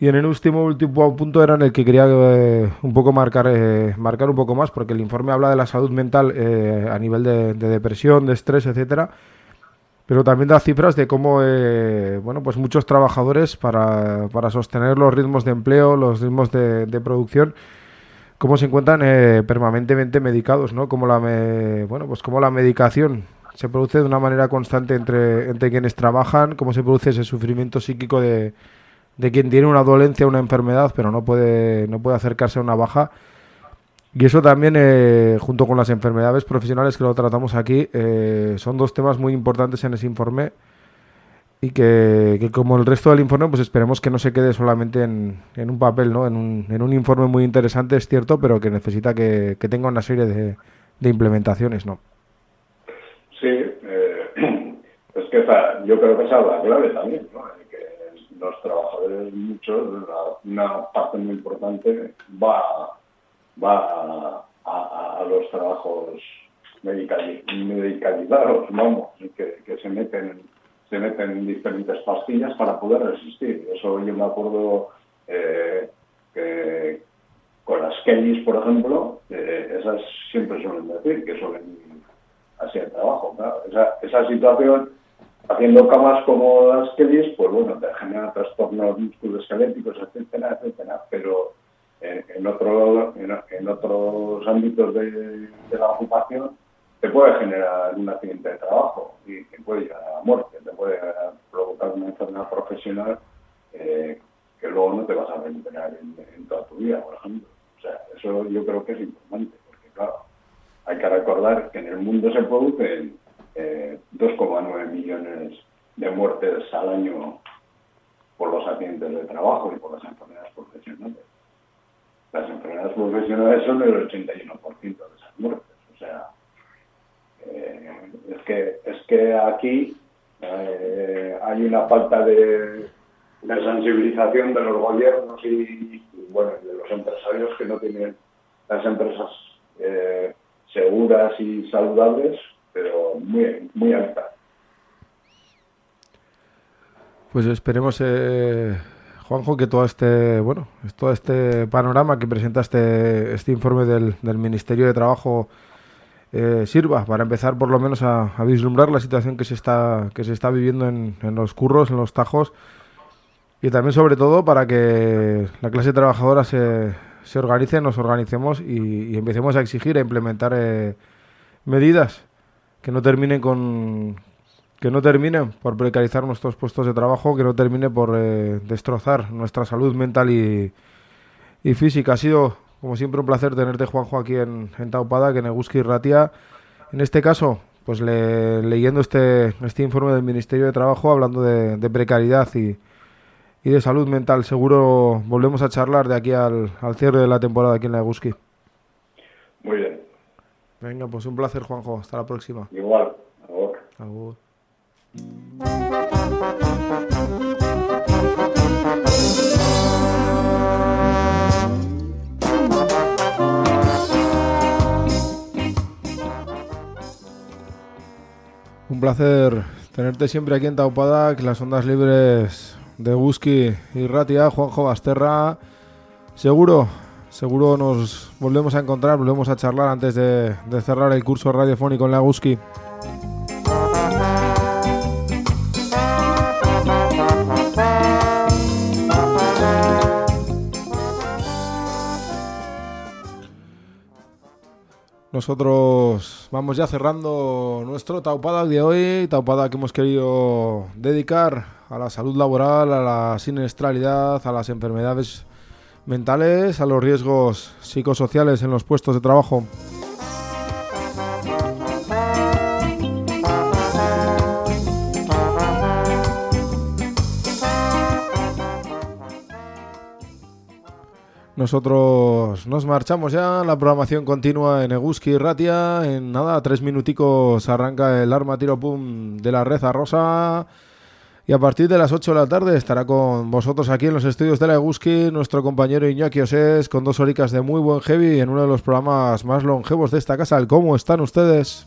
Y en el último, último punto era en el que quería eh, un poco marcar, eh, marcar un poco más, porque el informe habla de la salud mental eh, a nivel de, de depresión, de estrés, etcétera pero también da cifras de cómo eh, bueno pues muchos trabajadores para, para sostener los ritmos de empleo los ritmos de, de producción cómo se encuentran eh, permanentemente medicados no como la me- bueno pues como la medicación se produce de una manera constante entre entre quienes trabajan cómo se produce ese sufrimiento psíquico de, de quien tiene una dolencia una enfermedad pero no puede no puede acercarse a una baja y eso también, eh, junto con las enfermedades profesionales que lo tratamos aquí, eh, son dos temas muy importantes en ese informe y que, como el resto del informe, pues esperemos que no se quede solamente en, en un papel, ¿no? En un, en un informe muy interesante, es cierto, pero que necesita que, que tenga una serie de, de implementaciones, ¿no? Sí, eh, es que yo creo que esa es la clave también, ¿no? Que los trabajadores, muchos, una parte muy importante va, va a, los trabajos medicali- medicalizados, vamos, que, que se meten se meten en diferentes pastillas para poder resistir. Eso yo me acuerdo eh, que con las Kellys, por ejemplo, eh, esas siempre suelen decir que suelen el trabajo. Esa, esa situación, haciendo camas como las Kellys, pues bueno, te genera trastornos musculoesqueléticos, etcétera, etcétera, pero en, en, otro, en, en otros ámbitos de, la ocupación te puede generar un accidente de trabajo y te puede llegar a la muerte, te puede provocar una enfermedad profesional eh, que luego no te vas a recuperar en, toda tu vida, por ejemplo. O sea, eso yo creo que es importante, porque claro, hay que recordar que en el mundo se producen eh, 2,9 millones de muertes al año por los accidentes de trabajo y por las enfermedades profesionales. Las enfermedades profesionales son el 81% de esas muertes. O sea, eh, es que es que aquí eh, hay una falta de, de sensibilización de los gobiernos y, bueno de los empresarios que no tienen las empresas eh, seguras y saludables, pero muy muy altas. Pues esperemos, Juanjo, que todo este, bueno, todo este panorama que presenta este, informe del, del Ministerio de Trabajo eh, sirva para empezar por lo menos a, vislumbrar la situación que se está, que se está viviendo en, en los curros, en los tajos y también sobre todo para que la clase trabajadora se, se organice, nos organicemos y, empecemos a exigir, a implementar eh, medidas que no terminen con que no terminen por precarizar nuestros puestos de trabajo, que no termine por eh, destrozar nuestra salud mental y, y, física. Ha sido, como siempre, un placer tenerte, Juanjo, aquí en, en Taupada, que en Eguski Ratia. En este caso, pues le, leyendo este, este informe del Ministerio de Trabajo, hablando de, de precariedad y, y, de salud mental. Seguro volvemos a charlar de aquí al, al cierre de la temporada aquí en la Eguski. Muy bien. Venga, pues un placer, Juanjo. Hasta la próxima. Igual. Ahora. Agur. Un placer tenerte siempre aquí en Taupada, que las ondas libres de Guski y Ratia, Juanjo Basterra. Seguro, seguro nos volvemos a encontrar, volvemos a charlar antes de, de cerrar el curso radiofónico en la Guski. Nosotros vamos ya cerrando nuestro Taupada de hoy, Taupada que hemos querido dedicar a la salud laboral, a la siniestralidad, a las enfermedades mentales, a los riesgos psicosociales en los puestos de trabajo. Nosotros nos marchamos ya, la programación continúa en Eguski Ratia, en nada, tres minuticos arranca el arma tiro pum de la Reza Rosa. Y a partir de las 8 de la tarde estará con vosotros aquí en los estudios de la Eguski nuestro compañero Iñaki Osés con dos horicas de muy buen heavy en uno de los programas más longevos de esta casa, ¿Cómo están ustedes?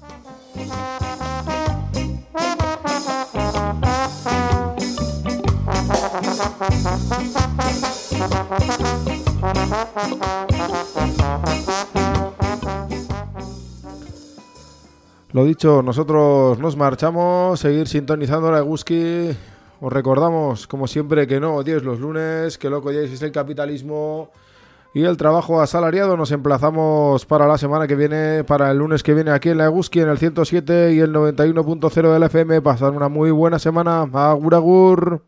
Lo dicho, nosotros nos marchamos, seguir sintonizando la Eguski. Os recordamos, como siempre, que no odiéis los lunes, que lo que odiáis es el capitalismo y el trabajo asalariado. Nos emplazamos para la semana que viene, para el lunes que viene aquí en la Eguski, en el 107 y el 91.0 del FM. Pasar una muy buena semana. Agur, agur.